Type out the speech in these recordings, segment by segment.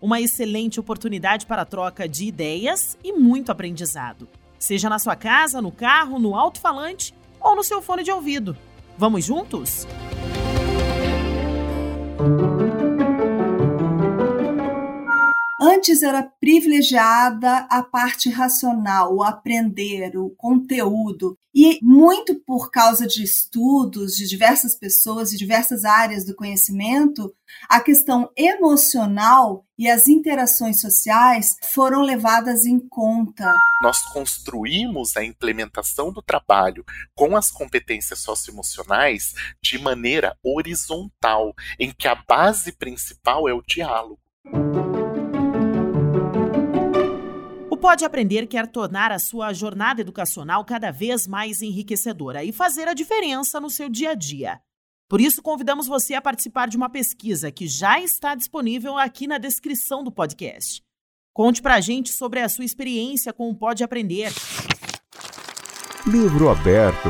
Uma excelente oportunidade para troca de ideias e muito aprendizado. Seja na sua casa, no carro, no alto-falante ou no seu fone de ouvido. Vamos juntos? Antes era privilegiada a parte racional, o aprender, o conteúdo. E muito por causa de estudos de diversas pessoas e diversas áreas do conhecimento, a questão emocional e as interações sociais foram levadas em conta. Nós construímos a implementação do trabalho com as competências socioemocionais de maneira horizontal, em que a base principal é o diálogo. Pode Aprender quer tornar a sua jornada educacional cada vez mais enriquecedora e fazer a diferença no seu dia a dia. Por isso, convidamos você a participar de uma pesquisa que já está disponível aqui na descrição do podcast. Conte pra gente sobre a sua experiência com o Pode Aprender. Livro aberto.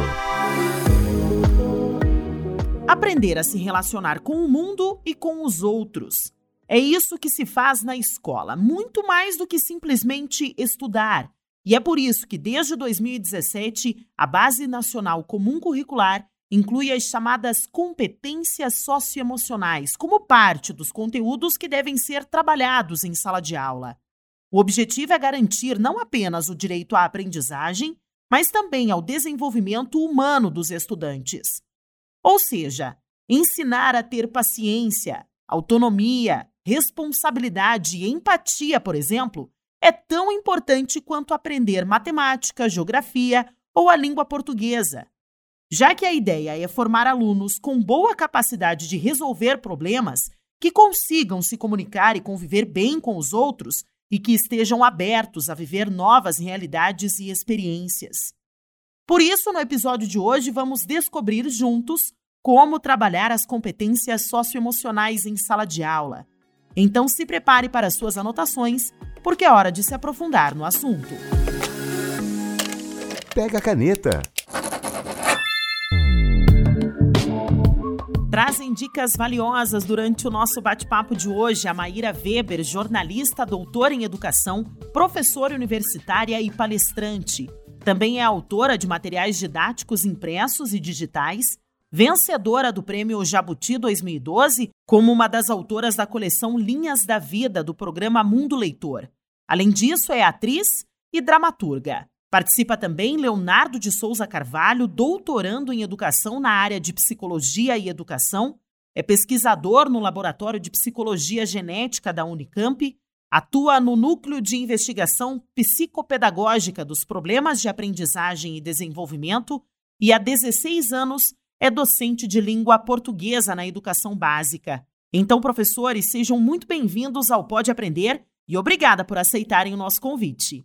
Aprender a se relacionar com o mundo e com os outros. É isso que se faz na escola, muito mais do que simplesmente estudar. E é por isso que, desde 2017, a Base Nacional Comum Curricular inclui as chamadas competências socioemocionais como parte dos conteúdos que devem ser trabalhados em sala de aula. O objetivo é garantir não apenas o direito à aprendizagem, mas também ao desenvolvimento humano dos estudantes. Ou seja, ensinar a ter paciência, autonomia, responsabilidade e empatia, por exemplo, é tão importante quanto aprender matemática, geografia ou a língua portuguesa. Já que a ideia é formar alunos com boa capacidade de resolver problemas, que consigam se comunicar e conviver bem com os outros e que estejam abertos a viver novas realidades e experiências. Por isso, no episódio de hoje, vamos descobrir juntos como trabalhar as competências socioemocionais em sala de aula. Então se prepare para suas anotações, porque é hora de se aprofundar no assunto. Pega a caneta. Trazem dicas valiosas durante o nosso bate-papo de hoje a Maíra Weber, jornalista, doutora em educação, professora universitária e palestrante. Também é autora de materiais didáticos impressos e digitais vencedora do Prêmio Jabuti 2012 como uma das autoras da coleção Linhas da Vida do programa Mundo Leitor. Além disso, é atriz e dramaturga. Participa também Leonardo de Souza Carvalho, doutorando em educação na área de psicologia e educação, é pesquisador no Laboratório de Psicologia Genética da Unicamp, atua no Núcleo de Investigação Psicopedagógica dos Problemas de Aprendizagem e Desenvolvimento e há 16 anos é docente de língua portuguesa na educação básica. Então, professores, sejam muito bem-vindos ao Pode Aprender e obrigada por aceitarem o nosso convite.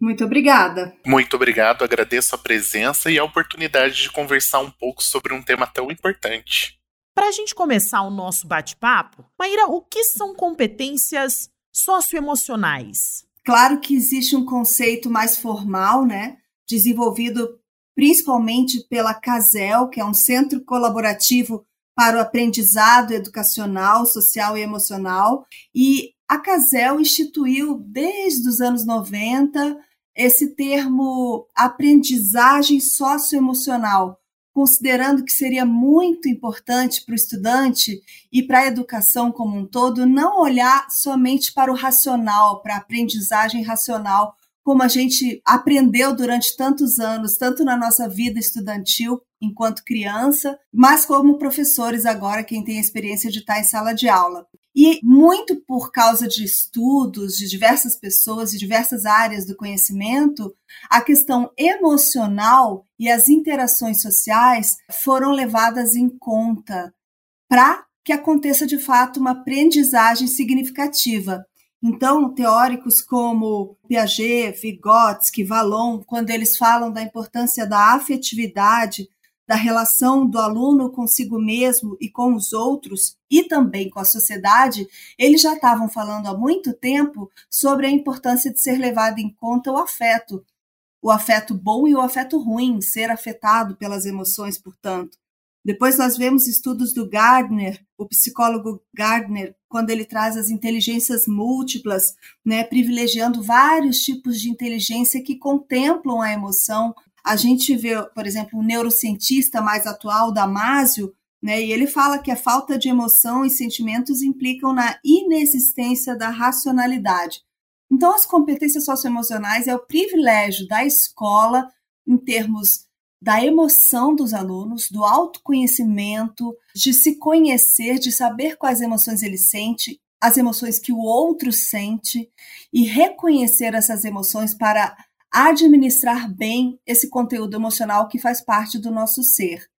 Muito obrigada. Muito obrigado, agradeço a presença e a oportunidade de conversar um pouco sobre um tema tão importante. Para a gente começar o nosso bate-papo, Maíra, o que são competências socioemocionais? Claro que existe um conceito mais formal, né? Desenvolvido principalmente pela CASEL, que é um centro colaborativo para o aprendizado educacional, social e emocional. E a CASEL instituiu desde os anos 90 esse termo aprendizagem socioemocional, considerando que seria muito importante para o estudante e para a educação como um todo não olhar somente para o racional, para a aprendizagem racional, como a gente aprendeu durante tantos anos, tanto na nossa vida estudantil enquanto criança, mas como professores agora, quem tem a experiência de estar em sala de aula. E muito por causa de estudos de diversas pessoas de diversas áreas do conhecimento, a questão emocional e as interações sociais foram levadas em conta para que aconteça de fato uma aprendizagem significativa. Então, teóricos como Piaget, Vygotsky, Vallon, quando eles falam da importância da afetividade, da relação do aluno consigo mesmo e com os outros e também com a sociedade, eles já estavam falando há muito tempo sobre a importância de ser levado em conta o afeto, o afeto bom e o afeto ruim, ser afetado pelas emoções, portanto. Depois nós vemos estudos do Gardner, o psicólogo Gardner, quando ele traz as inteligências múltiplas, né, privilegiando vários tipos de inteligência que contemplam a emoção. A gente vê, por exemplo, um neurocientista mais atual, Damasio, né, e ele fala que a falta de emoção e sentimentos implicam na inexistência da racionalidade. Então, as competências socioemocionais é o privilégio da escola em termos da emoção dos alunos, do autoconhecimento, de se conhecer, de saber quais emoções ele sente, as emoções que o outro sente e reconhecer essas emoções para administrar bem esse conteúdo emocional que faz parte do nosso ser.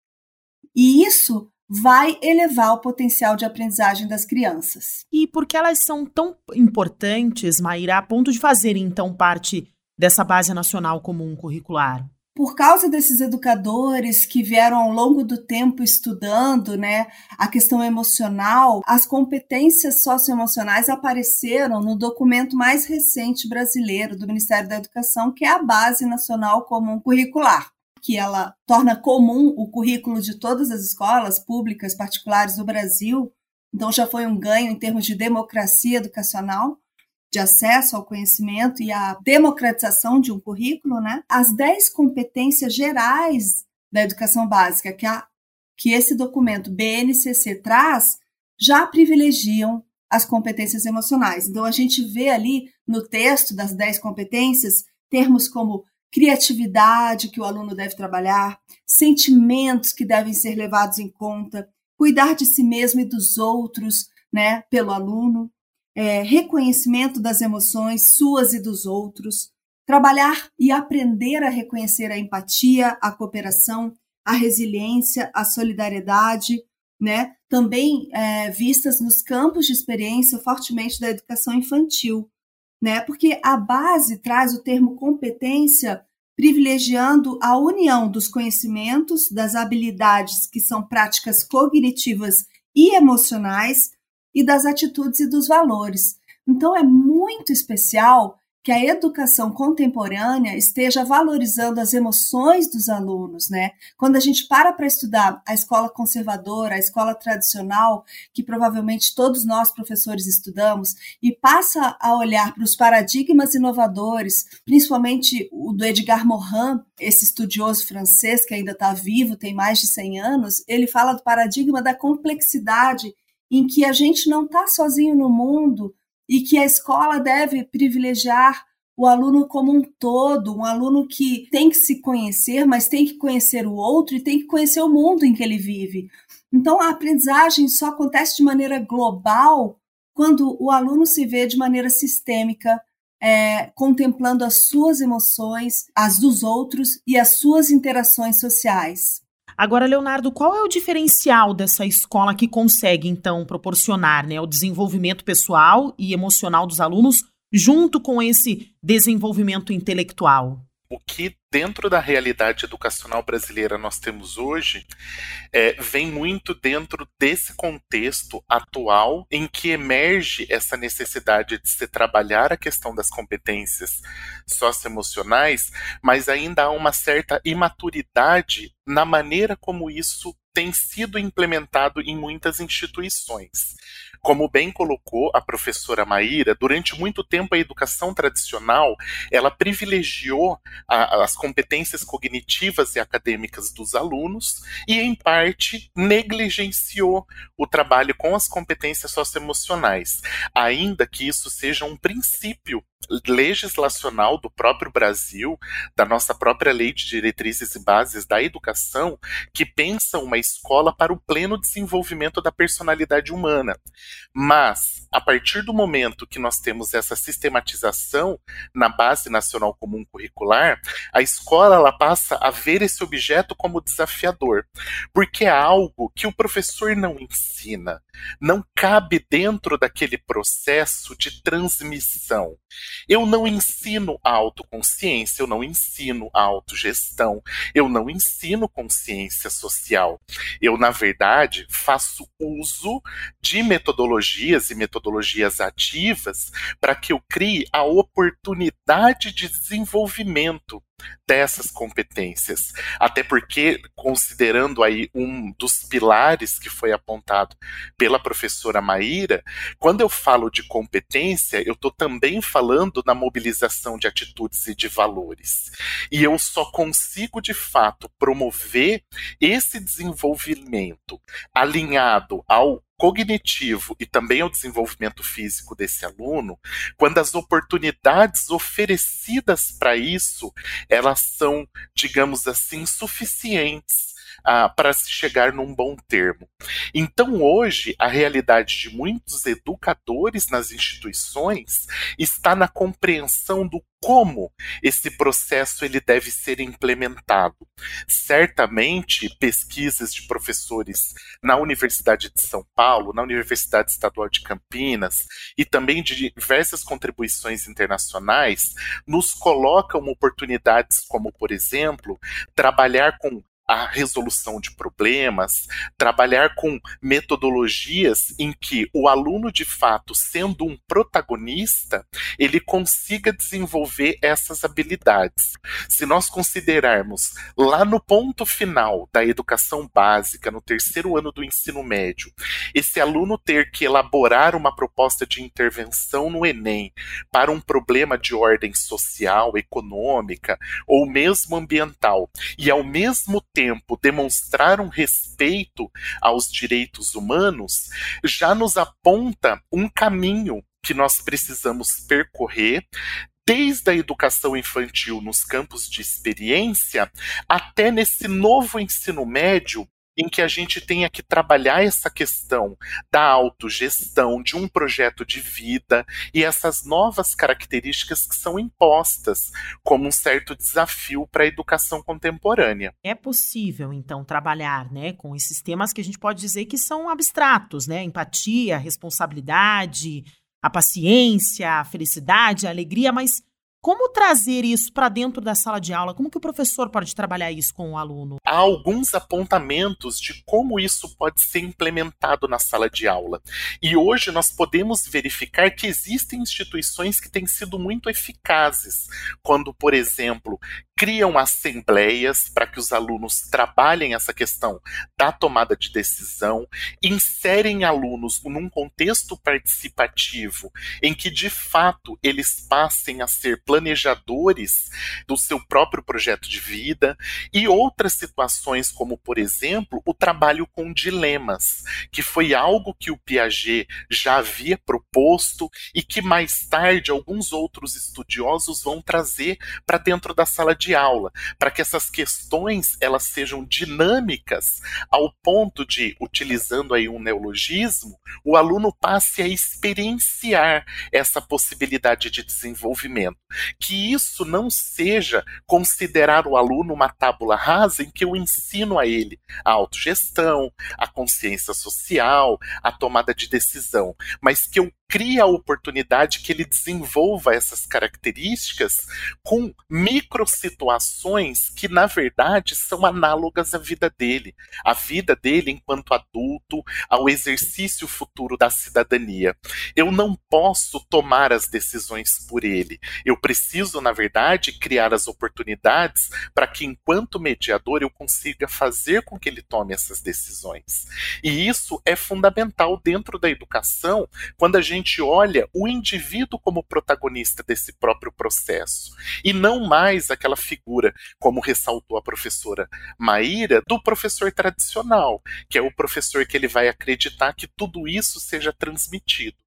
E isso vai elevar o potencial de aprendizagem das crianças. E por que elas são tão importantes, Maíra, a ponto de fazerem então parte dessa base nacional comum curricular? Por causa desses educadores que vieram ao longo do tempo estudando né, a questão emocional, as competências socioemocionais apareceram no documento mais recente brasileiro do Ministério da Educação, que é a Base Nacional Comum Curricular, que ela torna comum o currículo de todas as escolas públicas particulares do Brasil. Então já foi um ganho em termos de democracia educacional de acesso ao conhecimento e a democratização de um currículo, né? As 10 competências gerais da educação básica que, a, que esse documento BNCC traz já privilegiam as competências emocionais. Então, a gente vê ali no texto das 10 competências termos como criatividade que o aluno deve trabalhar, sentimentos que devem ser levados em conta, cuidar de si mesmo e dos outros, né, pelo aluno, é, reconhecimento das emoções suas e dos outros, trabalhar e aprender a reconhecer a empatia, a cooperação, a resiliência, a solidariedade, né? Também é, vistas nos campos de experiência fortemente da educação infantil, né? Porque a base traz o termo competência privilegiando a união dos conhecimentos, das habilidades que são práticas cognitivas e emocionais e das atitudes e dos valores. Então é muito especial que a educação contemporânea esteja valorizando as emoções dos alunos, né? Quando a gente para para estudar a escola conservadora, a escola tradicional, que provavelmente todos nós professores estudamos, e passa a olhar para os paradigmas inovadores, principalmente o do Edgar Morin, esse estudioso francês que ainda está vivo, tem mais de 100 anos, ele fala do paradigma da complexidade em que a gente não está sozinho no mundo e que a escola deve privilegiar o aluno como um todo, um aluno que tem que se conhecer, mas tem que conhecer o outro e tem que conhecer o mundo em que ele vive. Então, a aprendizagem só acontece de maneira global quando o aluno se vê de maneira sistêmica, é, contemplando as suas emoções, as dos outros e as suas interações sociais. Agora, Leonardo, qual é o diferencial dessa escola que consegue, então, proporcionar né, o desenvolvimento pessoal e emocional dos alunos junto com esse desenvolvimento intelectual? O que dentro da realidade educacional brasileira nós temos hoje é, vem muito dentro desse contexto atual em que emerge essa necessidade de se trabalhar a questão das competências socioemocionais, mas ainda há uma certa imaturidade na maneira como isso tem sido implementado em muitas instituições. Como bem colocou a professora Maíra, durante muito tempo a educação tradicional ela privilegiou a, as competências cognitivas e acadêmicas dos alunos e, em parte, negligenciou o trabalho com as competências socioemocionais, ainda que isso seja um princípio legislacional do próprio Brasil, da nossa própria lei de diretrizes e bases da educação, que pensa uma escola para o pleno desenvolvimento da personalidade humana. Mas, a partir do momento que nós temos essa sistematização na base nacional comum curricular, a escola ela passa a ver esse objeto como desafiador, porque é algo que o professor não ensina, não cabe dentro daquele processo de transmissão. Eu não ensino autoconsciência, eu não ensino autogestão, eu não ensino consciência social. Eu, na verdade, faço uso de metodologias e metodologias ativas para que eu crie a oportunidade de desenvolvimento dessas competências. Até porque, considerando aí um dos pilares que foi apontado pela professora Maíra, quando eu falo de competência, eu estou também falando na mobilização de atitudes e de valores. E eu só consigo, de fato, promover esse desenvolvimento alinhado ao cognitivo e também ao desenvolvimento físico desse aluno, quando as oportunidades oferecidas para isso, elas são, digamos assim, suficientes ah, para se chegar num bom termo. Então, hoje, a realidade de muitos educadores nas instituições está na compreensão do como esse processo ele deve ser implementado. Certamente, pesquisas de professores na Universidade de São Paulo, na Universidade Estadual de Campinas e também de diversas contribuições internacionais nos colocam oportunidades como, por exemplo, trabalhar com a resolução de problemas, trabalhar com metodologias em que o aluno, de fato, sendo um protagonista, ele consiga desenvolver essas habilidades. Se nós considerarmos lá no ponto final da educação básica, no terceiro ano do ensino médio, esse aluno ter que elaborar uma proposta de intervenção no Enem para um problema de ordem social, econômica ou mesmo ambiental, e ao mesmo tempo demonstrar um respeito aos direitos humanos, já nos aponta um caminho que nós precisamos percorrer desde a educação infantil nos campos de experiência até nesse novo ensino médio em que a gente tenha que trabalhar essa questão da autogestão, de um projeto de vida e essas novas características que são impostas como um certo desafio para a educação contemporânea. É possível, então, trabalhar né, com esses temas que a gente pode dizer que são abstratos, né? Empatia, responsabilidade, a paciência, a felicidade, a alegria, mas como trazer isso para dentro da sala de aula? Como que o professor pode trabalhar isso com o aluno? Há alguns apontamentos de como isso pode ser implementado na sala de aula. E hoje nós podemos verificar que existem instituições que têm sido muito eficazes quando, por exemplo, criam assembleias para que os alunos trabalhem essa questão da tomada de decisão, inserem alunos num contexto participativo em que de fato eles passem a ser planejadores do seu próprio projeto de vida e outras situações como por exemplo o trabalho com dilemas, que foi algo que o Piaget já havia proposto e que mais tarde alguns outros estudiosos vão trazer para dentro da sala de aula, para que essas questões elas sejam dinâmicas ao ponto de, utilizando aí um neologismo, o aluno passe a experienciar essa possibilidade de desenvolvimento. Que isso não seja considerar o aluno uma tábula rasa em que eu ensino a ele a autogestão, a consciência social, a tomada de decisão, mas que eu cria a oportunidade que ele desenvolva essas características com micro situações que, na verdade, são análogas à vida dele, à vida dele enquanto adulto, ao exercício futuro da cidadania. Eu não posso tomar as decisões por ele. Eu preciso, na verdade, criar as oportunidades para que, enquanto mediador, eu consiga fazer com que ele tome essas decisões. E isso é fundamental dentro da educação quando a gente gente olha o indivíduo como protagonista desse próprio processo e não mais aquela figura, como ressaltou a professora Maíra, do professor tradicional, que é o professor que ele vai acreditar que tudo isso seja transmitido.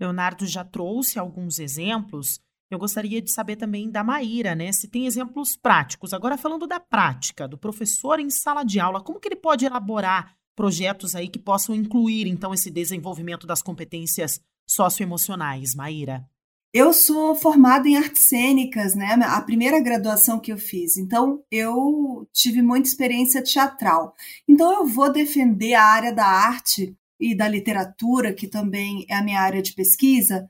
Leonardo já trouxe alguns exemplos Eu gostaria de saber também da Maíra, né? Se tem exemplos práticos. Agora, falando da prática, do professor em sala de aula, como que ele pode elaborar projetos aí que possam incluir, então, esse desenvolvimento das competências socioemocionais, Maíra? Eu sou formada em artes cênicas, né? A primeira graduação que eu fiz. Então, eu tive muita experiência teatral. Então, eu vou defender a área da arte e da literatura, que também é a minha área de pesquisa,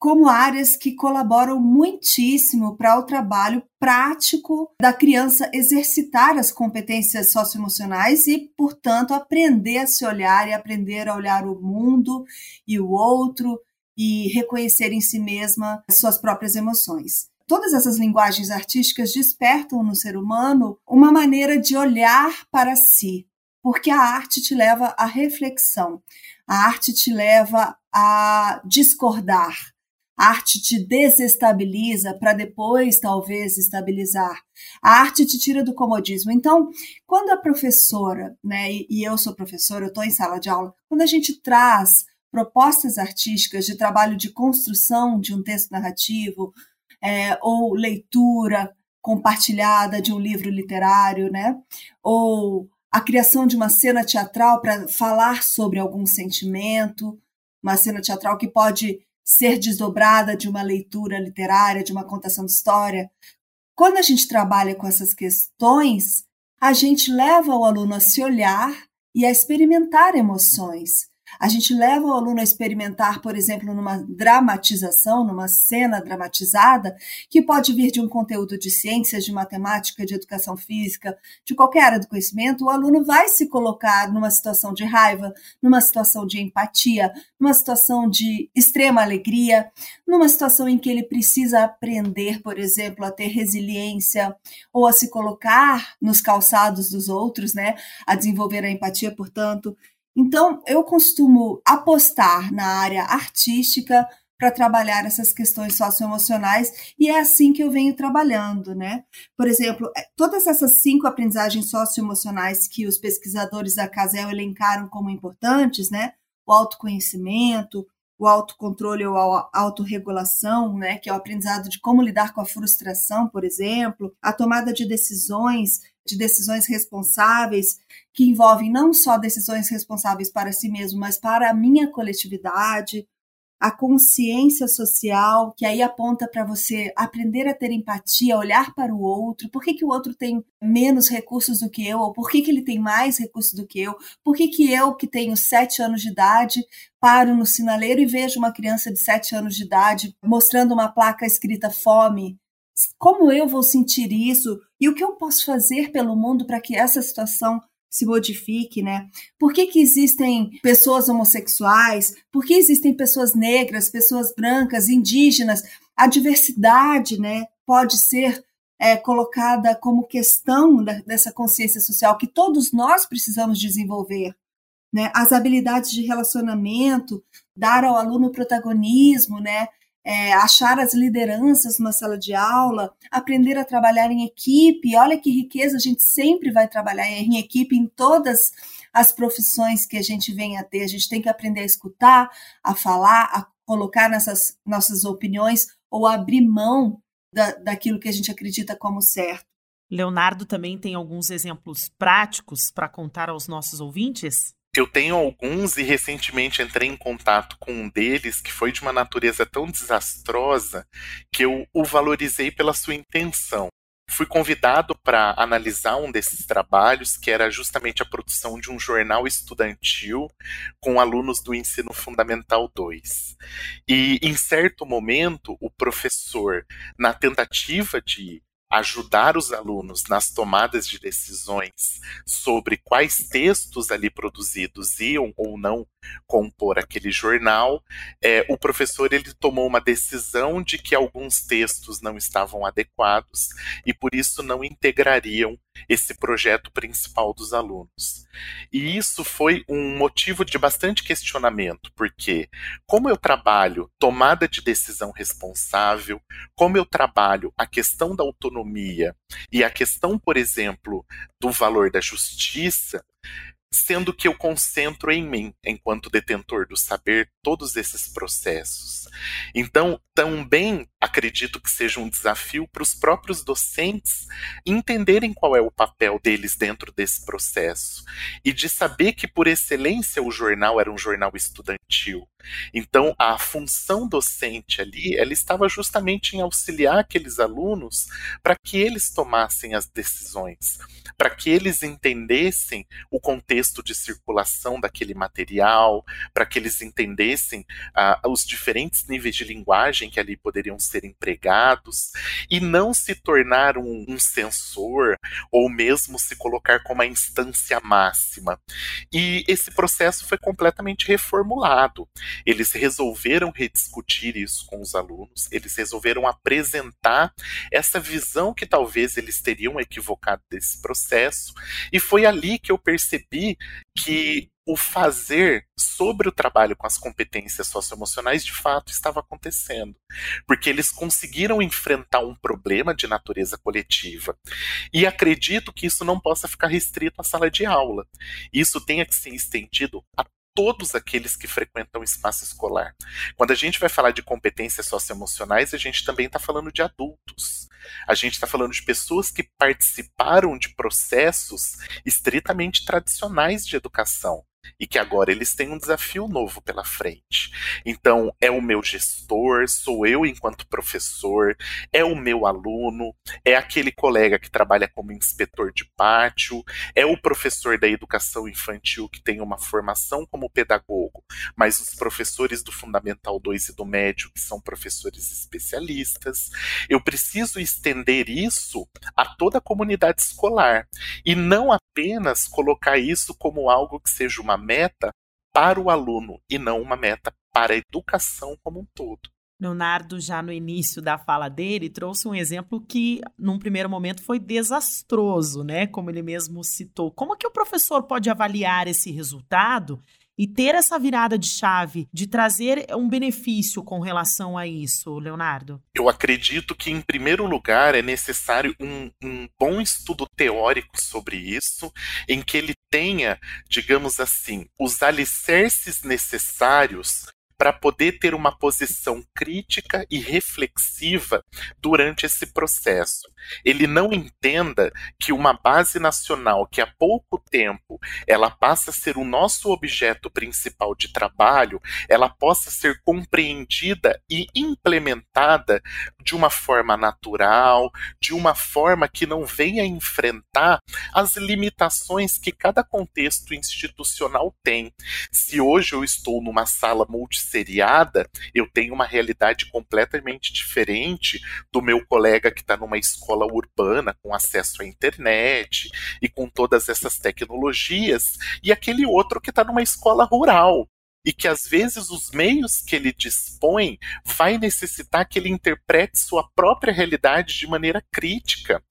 como áreas que colaboram muitíssimo para o trabalho prático da criança exercitar as competências socioemocionais e, portanto, aprender a se olhar e aprender a olhar o mundo e o outro e reconhecer em si mesma suas próprias emoções. Todas essas linguagens artísticas despertam no ser humano uma maneira de olhar para si, porque a arte te leva à reflexão, a arte te leva a discordar, a arte te desestabiliza para depois, talvez, estabilizar. A arte te tira do comodismo. Então, quando a professora, né, e eu sou professora, eu estou em sala de aula, quando a gente traz propostas artísticas de trabalho de construção de um texto narrativo é, ou leitura compartilhada de um livro literário, né? Ou a criação de uma cena teatral para falar sobre algum sentimento, uma cena teatral que pode ser desdobrada de uma leitura literária, de uma contação de história. Quando a gente trabalha com essas questões, a gente leva o aluno a se olhar e a experimentar emoções. A gente leva o aluno a experimentar, por exemplo, numa dramatização, numa cena dramatizada, que pode vir de um conteúdo de ciências, de matemática, de educação física, de qualquer área do conhecimento, o aluno vai se colocar numa situação de raiva, numa situação de empatia, numa situação de extrema alegria, numa situação em que ele precisa aprender, por exemplo, a ter resiliência ou a se colocar nos calçados dos outros, né? A desenvolver a empatia, portanto, então, eu costumo apostar na área artística para trabalhar essas questões socioemocionais e é assim que eu venho trabalhando, né? Por exemplo, é, todas essas cinco aprendizagens socioemocionais que os pesquisadores da Casel elencaram como importantes, né? O autoconhecimento, o autocontrole ou a autorregulação, né, que é o aprendizado de como lidar com a frustração, por exemplo, a tomada de decisões, de decisões responsáveis, que envolvem não só decisões responsáveis para si mesmo, mas para a minha coletividade, a consciência social, que aí aponta para você aprender a ter empatia, olhar para o outro, por que, que o outro tem menos recursos do que eu, ou por que, que ele tem mais recursos do que eu, por que, que eu, que tenho sete anos de idade, paro no sinaleiro e vejo uma criança de sete anos de idade mostrando uma placa escrita fome. Como eu vou sentir isso? E o que eu posso fazer pelo mundo para que essa situação se modifique, né? Por que, que existem pessoas homossexuais? Por que existem pessoas negras, pessoas brancas, indígenas? A diversidade, né, pode ser é, colocada como questão da, dessa consciência social que todos nós precisamos desenvolver. Né? As habilidades de relacionamento, dar ao aluno protagonismo, né? É, achar as lideranças numa sala de aula, aprender a trabalhar em equipe. Olha que riqueza, a gente sempre vai trabalhar em equipe em todas as profissões que a gente vem a ter. A gente tem que aprender a escutar, a falar, a colocar nessas nossas opiniões ou abrir mão da, daquilo que a gente acredita como certo. Leonardo também tem alguns exemplos práticos para contar aos nossos ouvintes? Eu tenho alguns e recentemente entrei em contato com um deles que foi de uma natureza tão desastrosa que eu o valorizei pela sua intenção. Fui convidado para analisar um desses trabalhos, que era justamente a produção de um jornal estudantil com alunos do ensino fundamental 2. E em certo momento, o professor, na tentativa de ajudar os alunos nas tomadas de decisões sobre quais textos ali produzidos iam ou não compor aquele jornal, é, o professor ele tomou uma decisão de que alguns textos não estavam adequados e por isso não integrariam esse projeto principal dos alunos. E isso foi um motivo de bastante questionamento, porque como eu trabalho tomada de decisão responsável, como eu trabalho a questão da autonomia e a questão, por exemplo, do valor da justiça, sendo que eu concentro em mim, enquanto detentor do saber, todos esses processos. Então, também acredito que seja um desafio para os próprios docentes entenderem qual é o papel deles dentro desse processo e de saber que, por excelência, o jornal era um jornal estudantil. Então, a função docente ali, ela estava justamente em auxiliar aqueles alunos para que eles tomassem as decisões, para que eles entendessem o contexto de circulação daquele material, para que eles entendessem ah, os diferentes níveis de linguagem que ali poderiam ser empregados e não se tornar um, um censor ou mesmo se colocar como a instância máxima. E esse processo foi completamente reformulado. Eles resolveram rediscutir isso com os alunos, eles resolveram apresentar essa visão que talvez eles teriam equivocado desse processo, e foi ali que eu percebi que o fazer sobre o trabalho com as competências socioemocionais de fato estava acontecendo, porque eles conseguiram enfrentar um problema de natureza coletiva. E acredito que isso não possa ficar restrito à sala de aula. Isso tenha que ser estendido a todos aqueles que frequentam o espaço escolar. Quando a gente vai falar de competências socioemocionais, a gente também está falando de adultos. A gente está falando de pessoas que participaram de processos estritamente tradicionais de educação e que agora eles têm um desafio novo pela frente. Então, é o meu gestor, sou eu enquanto professor, é o meu aluno, é aquele colega que trabalha como inspetor de pátio, é o professor da educação infantil que tem uma formação como pedagogo, mas os professores do Fundamental 2 e do Médio que são professores especialistas. Eu preciso estender isso a toda a comunidade escolar e não apenas colocar isso como algo que seja uma meta para o aluno e não uma meta para a educação como um todo. Leonardo, já no início da fala dele, trouxe um exemplo que, num primeiro momento, foi desastroso, né? Como ele mesmo citou. Como que o professor pode avaliar esse resultado e ter essa virada de chave de trazer um benefício com relação a isso, Leonardo? Eu acredito que, em primeiro lugar, é necessário um, um bom estudo teórico sobre isso, em que ele tenha, digamos assim, os alicerces necessários para poder ter uma posição crítica e reflexiva durante esse processo. Ele não entenda que uma base nacional que há pouco tempo ela passa a ser o nosso objeto principal de trabalho, ela possa ser compreendida e implementada de uma forma natural, de uma forma que não venha enfrentar as limitações que cada contexto institucional tem. Se hoje eu estou numa sala multi seriada, eu tenho uma realidade completamente diferente do meu colega que está numa escola urbana com acesso à internet e com todas essas tecnologias, e aquele outro que está numa escola rural e que às vezes os meios que ele dispõe vai necessitar que ele interprete sua própria realidade de maneira crítica.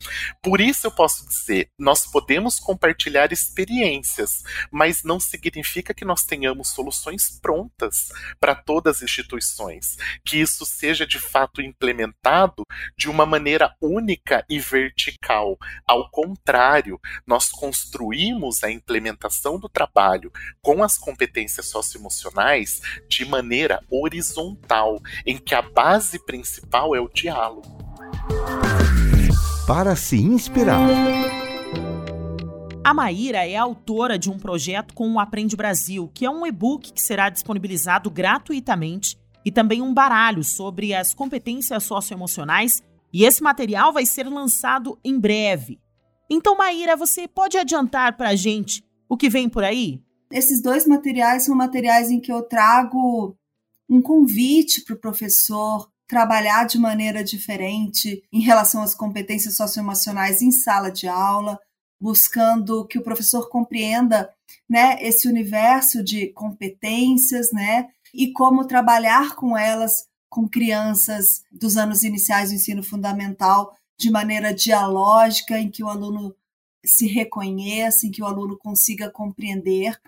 Por isso eu posso dizer, nós podemos compartilhar experiências, mas não significa que nós tenhamos soluções prontas para todas as instituições, que isso seja de fato implementado de uma maneira única e vertical. Ao contrário, nós construímos a implementação do trabalho com as competências socioemocionais emocionais de maneira horizontal, em que a base principal é o diálogo. Para se inspirar. A Maíra é autora de um projeto com o Aprende Brasil, que é um e-book que será disponibilizado gratuitamente e também um baralho sobre as competências socioemocionais, e esse material vai ser lançado em breve. Então, Maíra, você pode adiantar para a gente o que vem por aí? Esses dois materiais são materiais em que eu trago um convite para o professor trabalhar de maneira diferente em relação às competências socioemocionais em sala de aula, buscando que o professor compreenda né, esse universo de competências, né, e como trabalhar com elas com crianças dos anos iniciais do ensino fundamental de maneira dialógica, em que o aluno se reconheça, em que o aluno consiga compreender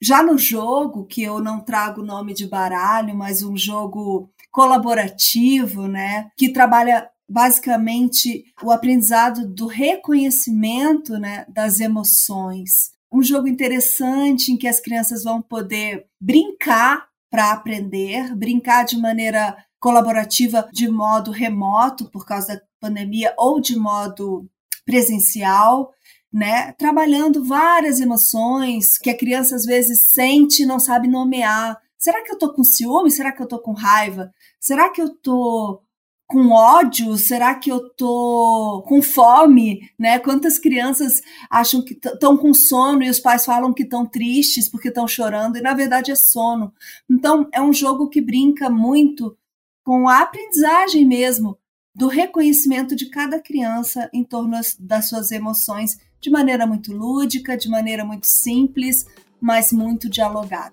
já no jogo, que eu não trago o nome de baralho, mas um jogo colaborativo, né, que trabalha basicamente o aprendizado do reconhecimento né, das emoções. um jogo interessante em que as crianças vão poder brincar para aprender, brincar de maneira colaborativa de modo remoto por causa da pandemia ou de modo presencial, né? Trabalhando várias emoções que a criança às vezes sente e não sabe nomear. Será que eu tô com ciúme? Será que eu tô com raiva? Será que eu tô com ódio? Será que eu tô com fome? Né? Quantas crianças acham que estão com sono e os pais falam que estão tristes porque estão chorando e na verdade é sono. Então é um jogo que brinca muito com a aprendizagem mesmo do reconhecimento de cada criança em torno das suas emoções de maneira muito lúdica, de maneira muito simples, mas muito dialogada.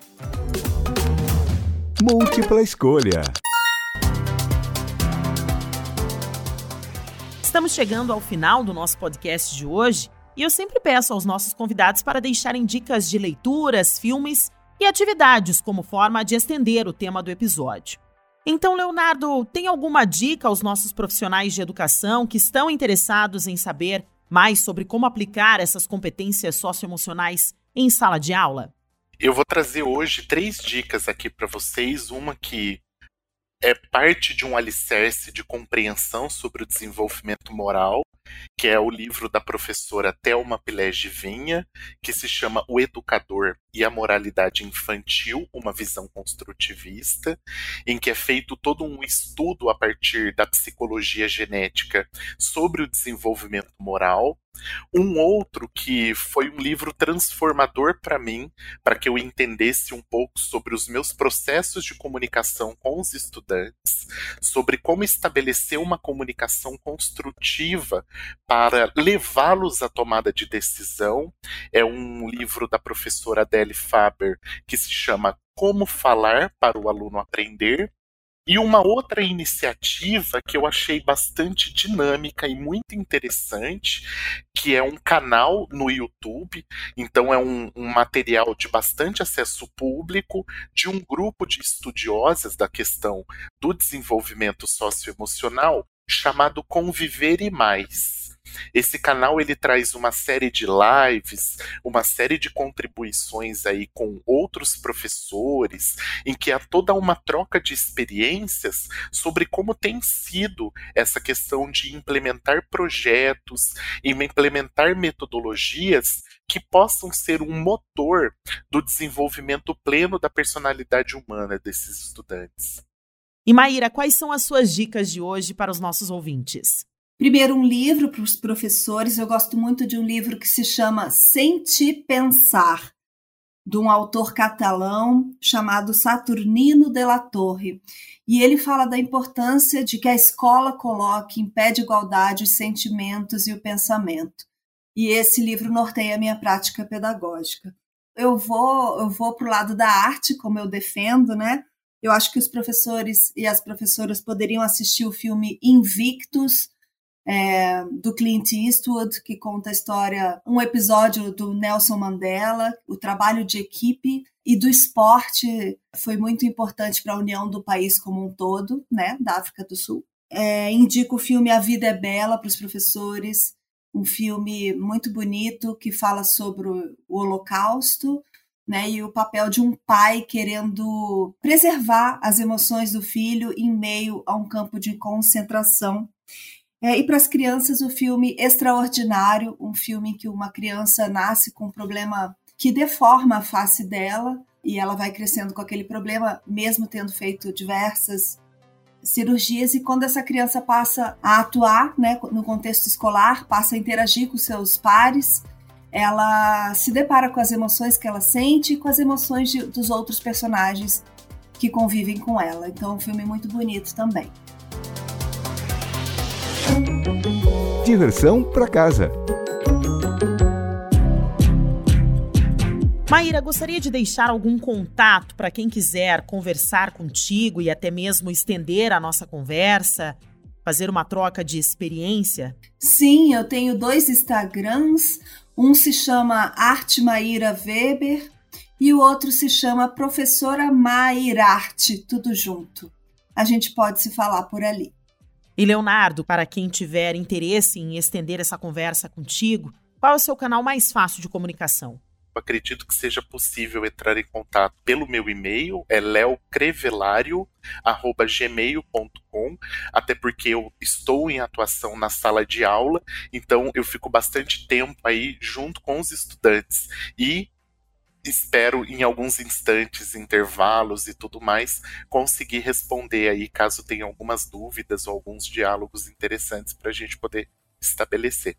Múltipla escolha. Estamos chegando ao final do nosso podcast de hoje e eu sempre peço aos nossos convidados para deixarem dicas de leituras, filmes e atividades como forma de estender o tema do episódio. Então, Leonardo, tem alguma dica aos nossos profissionais de educação que estão interessados em saber mais sobre como aplicar essas competências socioemocionais em sala de aula? Eu vou trazer hoje três dicas aqui para vocês. Uma que é parte de um alicerce de compreensão sobre o desenvolvimento moral, que é o livro da professora Thelma Pilés de Vinha, que se chama O Educador e a Moralidade Infantil, uma visão construtivista, em que é feito todo um estudo a partir da psicologia genética sobre o desenvolvimento moral. Um outro que foi um livro transformador para mim, para que eu entendesse um pouco sobre os meus processos de comunicação com os estudantes, sobre como estabelecer uma comunicação construtiva para levá-los à tomada de decisão. É um livro da professora Adele Faber que se chama Como Falar para o Aluno Aprender, e uma outra iniciativa que eu achei bastante dinâmica e muito interessante, que é um canal no YouTube, então é um, um, material de bastante acesso público, de um grupo de estudiosas da questão do desenvolvimento socioemocional, chamado Conviver e Mais. Esse canal ele traz uma série de lives, uma série de contribuições aí com outros professores, em que há toda uma troca de experiências sobre como tem sido essa questão de implementar projetos e implementar metodologias que possam ser um motor do desenvolvimento pleno da personalidade humana desses estudantes. E Maíra, quais são as suas dicas de hoje para os nossos ouvintes? Primeiro, um livro para os professores. Eu gosto muito de um livro que se chama Sentir Pensar, de um autor catalão chamado Saturnino de la Torre. E ele fala da importância de que a escola coloque em pé de igualdade os sentimentos e o pensamento. E esse livro norteia a minha prática pedagógica. Eu vou, eu vou para o lado da arte, como eu defendo, né? Eu acho que os professores e as professoras poderiam assistir o filme Invictus, é, do Clint Eastwood, que conta a história, um episódio do Nelson Mandela, o trabalho de equipe e do esporte foi muito importante para a união do país como um todo, né, da África do Sul. É, indico o filme A Vida é Bela para os professores, um filme muito bonito que fala sobre o Holocausto, né, e o papel de um pai querendo preservar as emoções do filho em meio a um campo de concentração é, e para as crianças, o filme Extraordinário, um filme em que uma criança nasce com um problema que deforma a face dela e ela vai crescendo com aquele problema, mesmo tendo feito diversas cirurgias. E quando essa criança passa a atuar né, no contexto escolar, passa a interagir com seus pares, ela se depara com as emoções que ela sente e com as emoções de, dos outros personagens que convivem com ela. Então, é um filme muito bonito também. Diversão para casa. Maíra, gostaria de deixar algum contato para quem quiser conversar contigo e até mesmo estender a nossa conversa, fazer uma troca de experiência? Sim, eu tenho dois Instagrams. Um se chama Arte Maíra Weber e o outro se chama Professora Mairarte, tudo junto. A gente pode se falar por ali. E Leonardo, para quem tiver interesse em estender essa conversa contigo, qual é o seu canal mais fácil de comunicação? acredito que seja possível entrar em contato pelo meu e-mail, é leocrevelario@gmail.com, até porque eu estou em atuação na sala de aula, então eu fico bastante tempo aí junto com os estudantes e espero em alguns instantes, intervalos e tudo mais, conseguir responder aí caso tenha algumas dúvidas ou alguns diálogos interessantes para a gente poder estabelecer.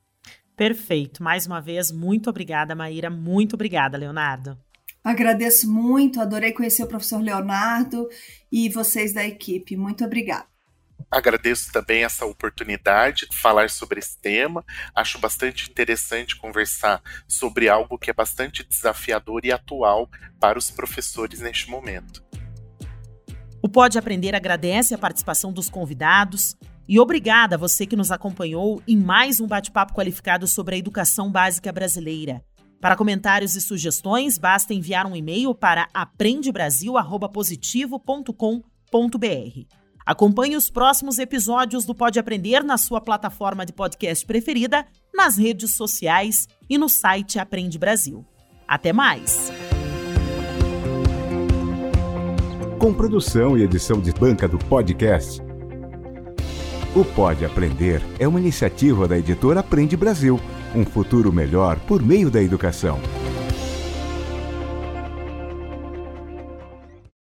Perfeito. Mais uma vez, muito obrigada, Maíra. Muito obrigada, Leonardo. Agradeço muito, adorei conhecer o professor Leonardo e vocês da equipe. Muito obrigada. Agradeço também essa oportunidade de falar sobre esse tema. Acho bastante interessante conversar sobre algo que é bastante desafiador e atual para os professores neste momento. O Pode Aprender agradece a participação dos convidados e obrigada a você que nos acompanhou em mais um bate-papo qualificado sobre a educação básica brasileira. Para comentários e sugestões, basta enviar um e-mail para aprendebrasil@positivo.com.br. Acompanhe os próximos episódios do Pode Aprender na sua plataforma de podcast preferida, nas redes sociais e no site Aprende Brasil. Até mais! Com produção e edição de banca do podcast. O Pode Aprender é uma iniciativa da editora Aprende Brasil um futuro melhor por meio da educação.